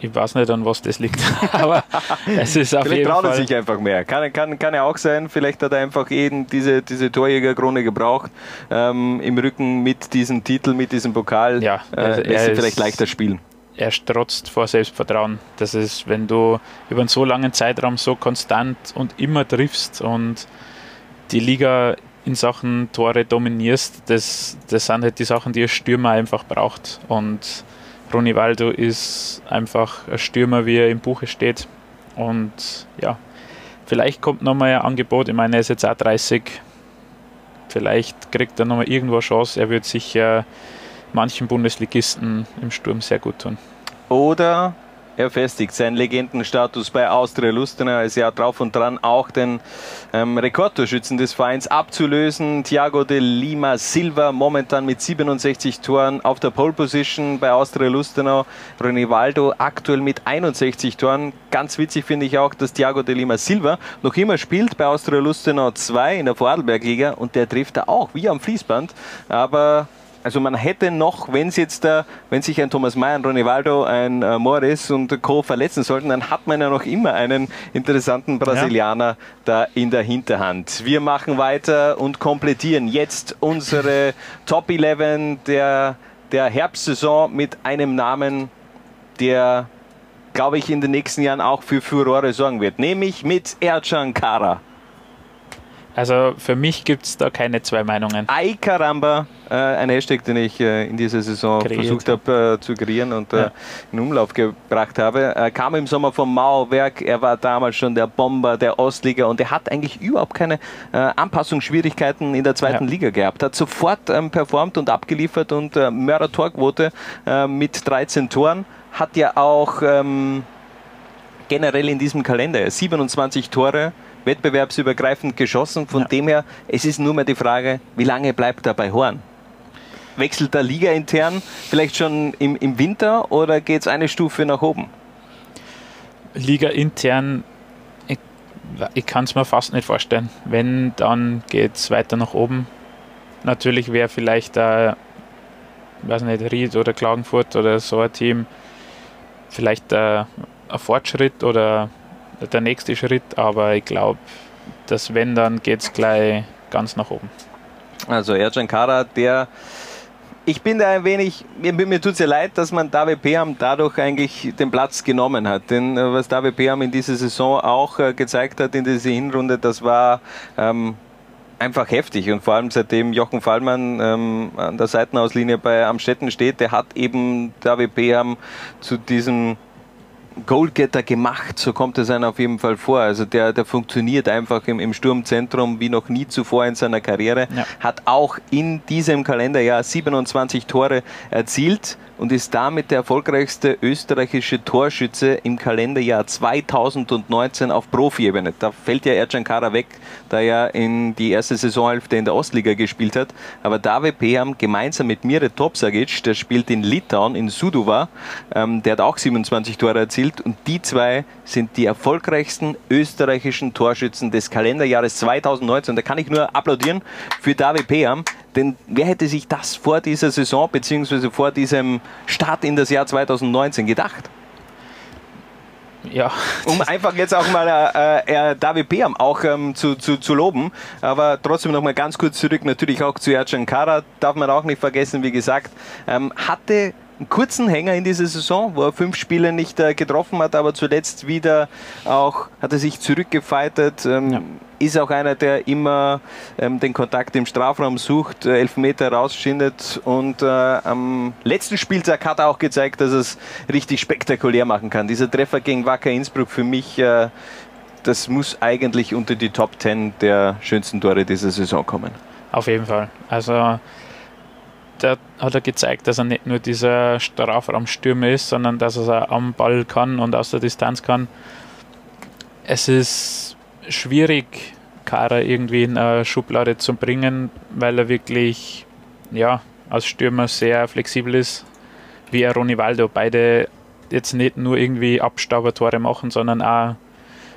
ich weiß nicht, an was das liegt, aber es ist auf Vielleicht jeden traut er sich einfach mehr. Kann, kann, kann ja auch sein. Vielleicht hat er einfach eben diese, diese Torjägerkrone gebraucht. Ähm, Im Rücken mit diesem Titel, mit diesem Pokal. Ja, äh, also lässt er vielleicht leichter spielen. er strotzt vor Selbstvertrauen. Das ist, wenn du über einen so langen Zeitraum so konstant und immer triffst und die Liga in Sachen Tore dominierst, das, das sind halt die Sachen, die ein Stürmer einfach braucht. Und Ronny Waldo ist einfach ein Stürmer, wie er im Buche steht. Und ja, vielleicht kommt nochmal ein Angebot. Ich meine, er ist jetzt auch 30. Vielleicht kriegt er nochmal irgendwo eine Chance. Er wird sicher manchen Bundesligisten im Sturm sehr gut tun. Oder er festigt seinen Legendenstatus bei Austria Lustenau. Er ist ja drauf und dran, auch den ähm, Rekordtorschützen des Vereins abzulösen. Thiago de Lima Silva momentan mit 67 Toren auf der Pole Position bei Austria Lustenau. Ronivaldo aktuell mit 61 Toren. Ganz witzig finde ich auch, dass Thiago de Lima Silva noch immer spielt bei Austria Lustenau 2 in der Vorarlberg-Liga und der trifft da auch wie am Fließband. Aber also man hätte noch, wenn jetzt da, wenn sich ein Thomas Mayer, ein Ronivaldo, ein äh, Morris und Co. verletzen sollten, dann hat man ja noch immer einen interessanten Brasilianer da in der Hinterhand. Wir machen weiter und komplettieren jetzt unsere Top 11 der, der Herbstsaison mit einem Namen, der, glaube ich, in den nächsten Jahren auch für Furore sorgen wird, nämlich mit Ercan Kara. Also für mich gibt es da keine zwei Meinungen. Ay Caramba, äh, ein Hashtag, den ich äh, in dieser Saison Kreiert. versucht habe äh, zu kreieren und äh, Ja. in Umlauf gebracht habe. Er kam im Sommer vom Mauerwerk, er war damals schon der Bomber der Ostliga und er hat eigentlich überhaupt keine äh, Anpassungsschwierigkeiten in der zweiten Ja. Liga gehabt. Hat sofort ähm, performt und abgeliefert und äh, Mörder-Torquote äh, mit 13 Toren. Hat ja auch ähm, generell in diesem Kalender 27 Tore wettbewerbsübergreifend geschossen. Von Ja. dem her, es ist nur mehr die Frage, wie lange bleibt er bei Horn? Wechselt der Liga intern vielleicht schon im, im Winter oder geht es eine Stufe nach oben? Liga intern, ich, ich kann es mir fast nicht vorstellen. Wenn, dann geht es weiter nach oben. Natürlich wäre vielleicht ein, weiß nicht, Ried oder Klagenfurt oder so ein Team vielleicht ein, ein Fortschritt oder der nächste Schritt, aber ich glaube, dass wenn, dann geht es gleich ganz nach oben. Also Ercan Kara, der ich bin da ein wenig, mir, mir tut es ja leid, dass man David Peam dadurch eigentlich den Platz genommen hat. Denn äh, was David Peam in dieser Saison auch äh, gezeigt hat in dieser Hinrunde, das war ähm, einfach heftig. Und vor allem seitdem Jochen Fallmann ähm, an der Seitenauslinie bei Amstetten steht, der hat eben David Peam zu diesem Goalgetter gemacht, so kommt es einem auf jeden Fall vor. Also der, der funktioniert einfach im, im Sturmzentrum wie noch nie zuvor in seiner Karriere. Ja. Hat auch in diesem Kalenderjahr 27 Tore erzielt und ist damit der erfolgreichste österreichische Torschütze im Kalenderjahr 2019 auf Profi-Ebene. Da fällt ja Ercan Kara weg, da er in die erste Saisonhälfte in der Ostliga gespielt hat. Aber David Peam gemeinsam mit Mire Topsagic, der spielt in Litauen, in Suduva, ähm, der hat auch 27 Tore erzielt und die zwei sind die erfolgreichsten österreichischen Torschützen des Kalenderjahres 2019. Da kann ich nur applaudieren für David Peam, denn wer hätte sich das vor dieser Saison bzw. vor diesem Start in das Jahr 2019 gedacht? Ja, Um einfach jetzt auch mal äh, äh, David Peam auch ähm, zu, zu, zu loben. Aber trotzdem noch mal ganz kurz zurück, natürlich auch zu Ercan Kara, darf man auch nicht vergessen, wie gesagt, ähm, hatte einen kurzen Hänger in dieser Saison, wo er fünf Spiele nicht äh, getroffen hat, aber zuletzt wieder auch, hat er sich zurückgefeitet, ähm, Ja. ist auch einer, der immer ähm, den Kontakt im Strafraum sucht, äh, Elfmeter rausschindet und äh, am letzten Spieltag hat er auch gezeigt, dass er es richtig spektakulär machen kann. Dieser Treffer gegen Wacker Innsbruck für mich, äh, das muss eigentlich unter die Top 10 der schönsten Tore dieser Saison kommen. Auf jeden Fall. Also da hat er gezeigt, dass er nicht nur dieser Strafraumstürmer ist, sondern dass er auch am Ball kann und aus der Distanz kann. Es ist schwierig, Kara irgendwie in eine Schublade zu bringen, weil er wirklich ja, als Stürmer sehr flexibel ist, wie er Ronivaldo. Beide jetzt nicht nur irgendwie Abstaubertore machen, sondern auch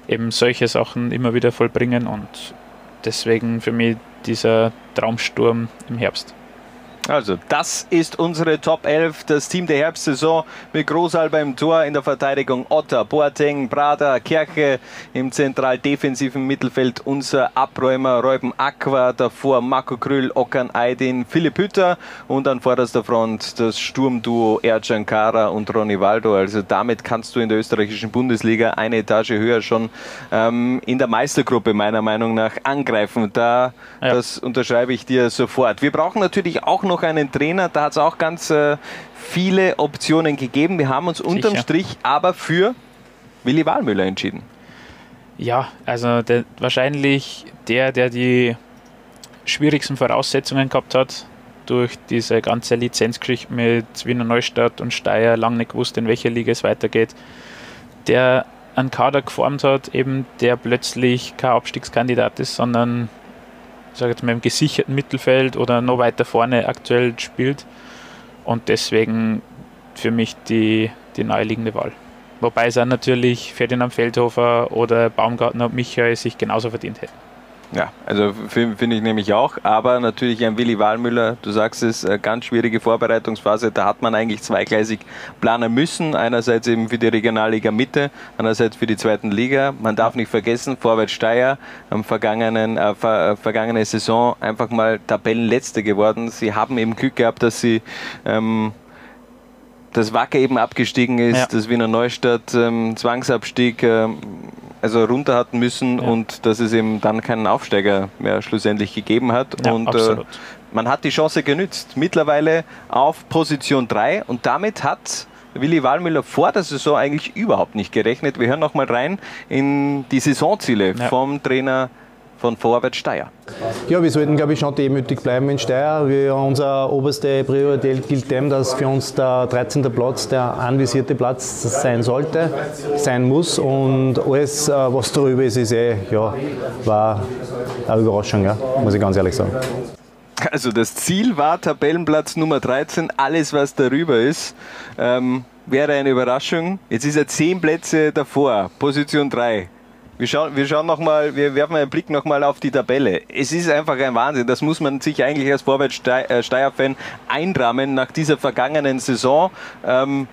eben solche Sachen immer wieder vollbringen und deswegen für mich dieser Traumsturm im Herbst. Also, das ist unsere Top 11, das Team der Herbstsaison mit Großalber im Tor, in der Verteidigung Otter, Boateng, Brada, Kerke im zentral defensiven Mittelfeld unser Abräumer Reuben Aqua, davor Marco Krüll, Okan Aydin, Philipp Hütter und an vorderster Front das Sturmduo Ercan Kara und Ronny Waldo. Also damit kannst du in der österreichischen Bundesliga eine Etage höher schon ähm, in der Meistergruppe meiner Meinung nach angreifen. Da, ja. das unterschreibe ich dir sofort. Wir brauchen natürlich auch noch noch einen Trainer, da hat es auch ganz äh, viele Optionen gegeben. Wir haben uns unterm Sicher. Strich aber für Willi Wahlmüller entschieden. Ja, also der, wahrscheinlich der, der die schwierigsten Voraussetzungen gehabt hat, durch diese ganze Lizenzgeschichte mit Wiener Neustadt und Steyr lang nicht gewusst, in welcher Liga es weitergeht, der einen Kader geformt hat, eben der plötzlich kein Abstiegskandidat ist, sondern sage jetzt mal, im gesicherten Mittelfeld oder noch weiter vorne aktuell spielt. Und deswegen für mich die, die naheliegende Wahl. Wobei es auch natürlich Ferdinand Feldhofer oder Baumgartner und Michael sich genauso verdient hätten. Ja, also finde ich nämlich auch. Aber natürlich ein Willi Wahlmüller, du sagst es, ganz schwierige Vorbereitungsphase. Da hat man eigentlich zweigleisig planen müssen. Einerseits eben für die Regionalliga Mitte, andererseits für die zweiten Liga. Man darf nicht vergessen, Vorwärts Steyr am vergangenen, äh, ver, vergangene Saison einfach mal Tabellenletzte geworden. Sie haben eben Glück gehabt, dass sie ähm, das Wacker eben abgestiegen ist, ja. das Wiener Neustadt ähm, Zwangsabstieg. Ähm, also runter hatten müssen ja. und dass es eben dann keinen Aufsteiger mehr schlussendlich gegeben hat. Ja, und äh, man hat die Chance genützt. Mittlerweile auf Position 3 und damit hat Willi Wahlmüller vor der Saison eigentlich überhaupt nicht gerechnet. Wir hören nochmal rein in die Saisonziele ja. vom Trainer von Vorwärts Steyr. Ja, wir sollten, glaube ich, schon demütig bleiben in Steyr. Wir, unsere oberste Priorität gilt dem, dass für uns der 13. Platz der anvisierte Platz sein sollte, sein muss. Und alles, äh, was darüber ist, ist eh, ja, war eine Überraschung, ja, muss ich ganz ehrlich sagen. Also das Ziel war Tabellenplatz Nummer 13, alles was darüber ist. Ähm, wäre eine Überraschung. Jetzt ist er zehn Plätze davor, Position 3. Wir schauen, wir schauen noch mal, wir werfen einen Blick nochmal auf die Tabelle. Es ist einfach ein Wahnsinn. Das muss man sich eigentlich als Vorwärts-Steier-Fan äh, einrahmen nach dieser vergangenen Saison. Ähm,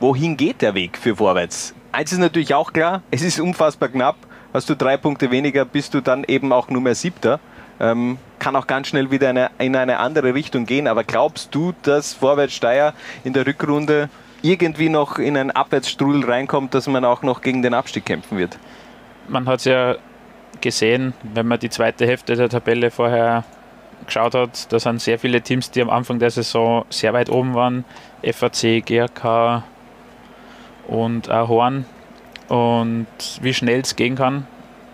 wohin geht der Weg für Vorwärts? Eins ist natürlich auch klar, es ist unfassbar knapp. Hast du drei Punkte weniger, bist du dann eben auch Nummer siebter. Ähm, kann auch ganz schnell wieder eine, in eine andere Richtung gehen. Aber glaubst du, dass Vorwärts Steier in der Rückrunde irgendwie noch in einen Abwärtsstrudel reinkommt, dass man auch noch gegen den Abstieg kämpfen wird? Man hat es ja gesehen, wenn man die zweite Hälfte der Tabelle vorher geschaut hat, da sind sehr viele Teams, die am Anfang der Saison sehr weit oben waren. FAC, GRK und auch Horn. Und wie schnell es gehen kann,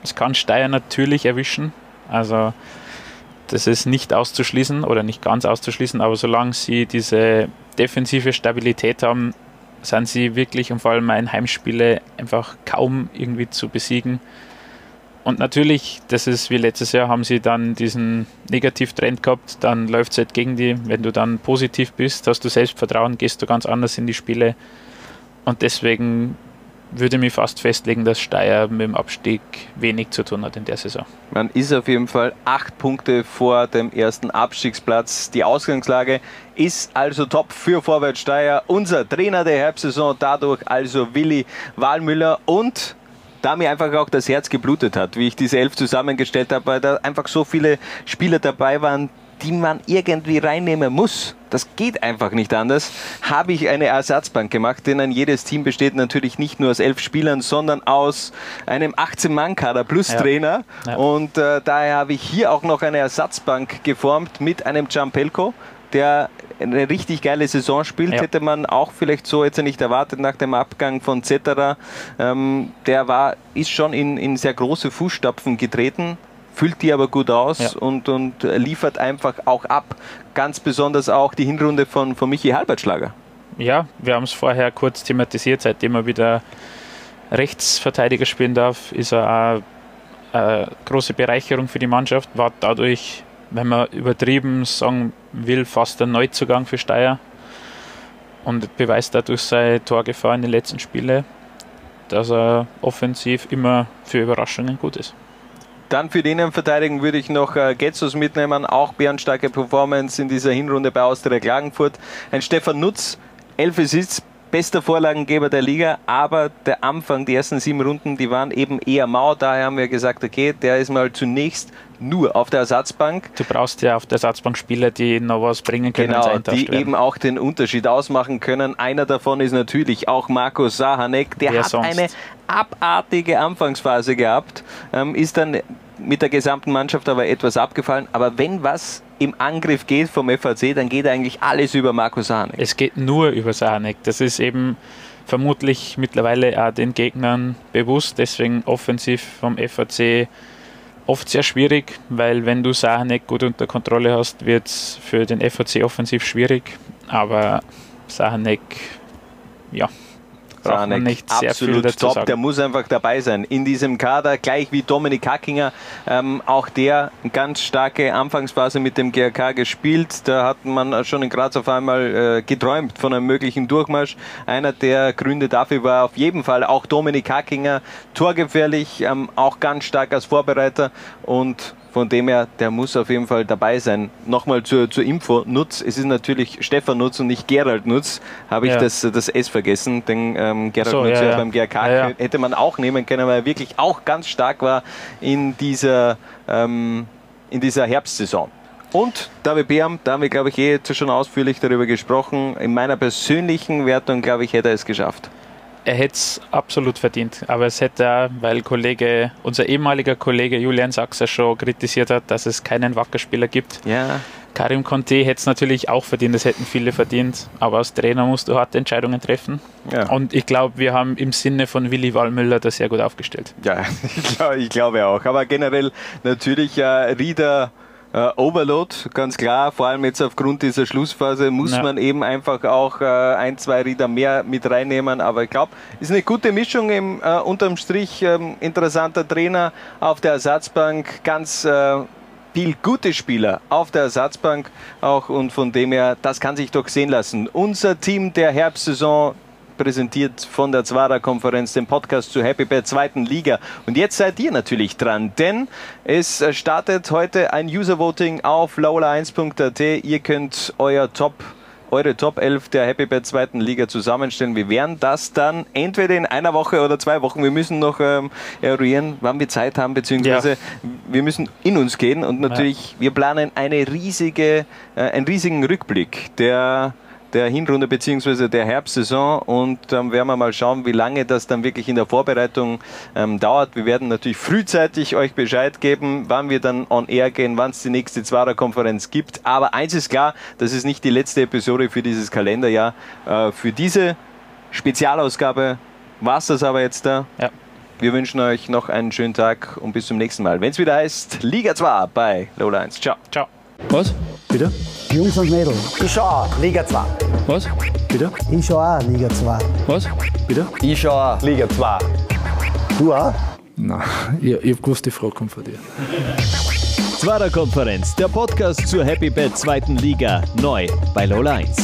es kann Steyr natürlich erwischen. Also das ist nicht auszuschließen oder nicht ganz auszuschließen, aber solange sie diese defensive Stabilität haben, sind sie wirklich und vor allem in Heimspiele einfach kaum irgendwie zu besiegen. Und natürlich, das ist wie letztes Jahr, haben sie dann diesen Negativtrend gehabt, dann läuft es halt gegen die. Wenn du dann positiv bist, hast du Selbstvertrauen, gehst du ganz anders in die Spiele. Und deswegen würde mich fast festlegen, dass Steyr mit dem Abstieg wenig zu tun hat in der Saison. Man ist auf jeden Fall acht Punkte vor dem ersten Abstiegsplatz. Die Ausgangslage ist also top für Vorwärts Steyr. Unser Trainer der Herbstsaison dadurch also Willi Wahlmüller und da mir einfach auch das Herz geblutet hat, wie ich diese Elf zusammengestellt habe, weil da einfach so viele Spieler dabei waren, die man irgendwie reinnehmen muss. Das geht einfach nicht anders. Habe ich eine Ersatzbank gemacht, denn ein jedes Team besteht natürlich nicht nur aus elf Spielern, sondern aus einem 18-Mann-Kader plus ja. Trainer. Ja. Und äh, daher habe ich hier auch noch eine Ersatzbank geformt mit einem Giampelko, der eine richtig geile Saison spielt, ja. hätte man auch vielleicht so jetzt nicht erwartet nach dem Abgang von Zetterer. Ähm, der war, ist schon in, in sehr große Fußstapfen getreten, füllt die aber gut aus ja. und, und liefert einfach auch ab. Ganz besonders auch die Hinrunde von, von Michi Halbertschlager. Ja, wir haben es vorher kurz thematisiert, seitdem er wieder Rechtsverteidiger spielen darf, ist er auch eine große Bereicherung für die Mannschaft, war dadurch, wenn man übertrieben sagen will, fast ein Neuzugang für Steyr und beweist dadurch seine Torgefahr in den letzten Spielen, dass er offensiv immer für Überraschungen gut ist. Dann für die Innenverteidigung würde ich noch äh, Getzos mitnehmen, auch bärenstarke Performance in dieser Hinrunde bei Austria Klagenfurt. Ein Stefan Nutz, elf Assists, bester Vorlagengeber der Liga, aber der Anfang, die ersten sieben Runden, die waren eben eher mau. Daher haben wir gesagt, okay, der ist mal zunächst nur auf der Ersatzbank. Du brauchst ja auf der Ersatzbank Spieler, die noch was bringen können. Genau, die werden. eben auch den Unterschied ausmachen können. Einer davon ist natürlich auch Markus Sahanek. Der Wer hat sonst? eine abartige Anfangsphase gehabt, ähm, ist dann mit der gesamten Mannschaft aber etwas abgefallen. Aber wenn was im Angriff geht vom FAC, dann geht eigentlich alles über Markus Sahanek. Es geht nur über Sahanek. Das ist eben vermutlich mittlerweile auch den Gegnern bewusst. Deswegen offensiv vom FAC oft sehr schwierig, weil wenn du Sahanek gut unter Kontrolle hast, wird es für den FAC offensiv schwierig. Aber Sahanek, ja, sehr absolut top. sagen. Der muss einfach dabei sein in diesem Kader, gleich wie Dominik Hackinger. Ähm, auch der eine ganz starke Anfangsphase mit dem GRK gespielt. Da hat man schon in Graz auf einmal äh, geträumt von einem möglichen Durchmarsch. Einer der Gründe dafür war auf jeden Fall auch Dominik Hackinger, torgefährlich, ähm, auch ganz stark als Vorbereiter und von dem her, der muss auf jeden Fall dabei sein. Nochmal zur, zur Info, Nutz, es ist natürlich Stefan Nutz und nicht Gerald Nutz, habe ich Ja. das, das S vergessen, denn ähm, Gerald So, Nutz ja, ja, beim GRK hätte man auch nehmen können, weil er wirklich auch ganz stark war in dieser, ähm, in dieser Herbstsaison. Und David Beam, da haben wir, glaube ich, eh schon ausführlich darüber gesprochen. In meiner persönlichen Wertung, glaube ich, hätte er es geschafft. Er hätte es absolut verdient. Aber es hätte er, weil Kollege, unser ehemaliger Kollege Julian Sachser schon kritisiert hat, dass es keinen Wackerspieler gibt. Ja, Karim Conte hätte es natürlich auch verdient, das hätten viele verdient. Aber als Trainer musst du harte Entscheidungen treffen. ja. Und ich glaube, wir haben im Sinne von Willi Wallmüller das sehr gut aufgestellt. Ja, ich glaube, ich glaube auch. Aber generell natürlich äh, Rieder äh, Overload, ganz klar. Vor allem jetzt aufgrund dieser Schlussphase muss Ja. man eben einfach auch äh, ein, zwei Rieder mehr mit reinnehmen. Aber ich glaube, ist eine gute Mischung im äh, unterm Strich. Ähm, interessanter Trainer auf der Ersatzbank, ganz äh, viel gute Spieler auf der Ersatzbank auch und von dem her, das kann sich doch sehen lassen. Unser Team der Herbstsaison präsentiert von der Zwarer Konferenz, dem Podcast zur Happy Bad zweiten Liga. Und jetzt seid ihr natürlich dran, denn es startet heute ein User Voting auf laula1.at. Ihr könnt euer Top eure Top 11 der Happy Bad zweiten Liga zusammenstellen. Wir werden das dann entweder in einer Woche oder zwei Wochen, wir müssen noch ähm, eruieren, wann wir Zeit haben, beziehungsweise wir müssen in uns gehen und natürlich, wir planen eine riesige, äh, einen riesigen Rückblick der der Hinrunde bzw. der Herbstsaison und dann werden wir mal schauen, wie lange das dann wirklich in der Vorbereitung ähm, dauert. Wir werden natürlich frühzeitig euch Bescheid geben, wann wir dann on air gehen, wann es die nächste Zwarer-Konferenz gibt. Aber eins ist klar, das ist nicht die letzte Episode für dieses Kalenderjahr. Äh, für diese Spezialausgabe war es das aber jetzt da. Ja. Wir wünschen euch noch einen schönen Tag und bis zum nächsten Mal. Wenn es wieder heißt Liga 2 bei Lola 1. Ciao. Ciao. Was? Bitte? Jungs und Mädels, Ich schau, Liga 2. Was? Bitte? ich schau auch Liga 2. Was? Bitte? Ich schaue Liga 2. Du auch? Nein, ich, ich hab gewusst, die Frage kommt von dir. Zwarer Konferenz, der Podcast zur Happy Bad zweiten Liga, neu bei Lola 1.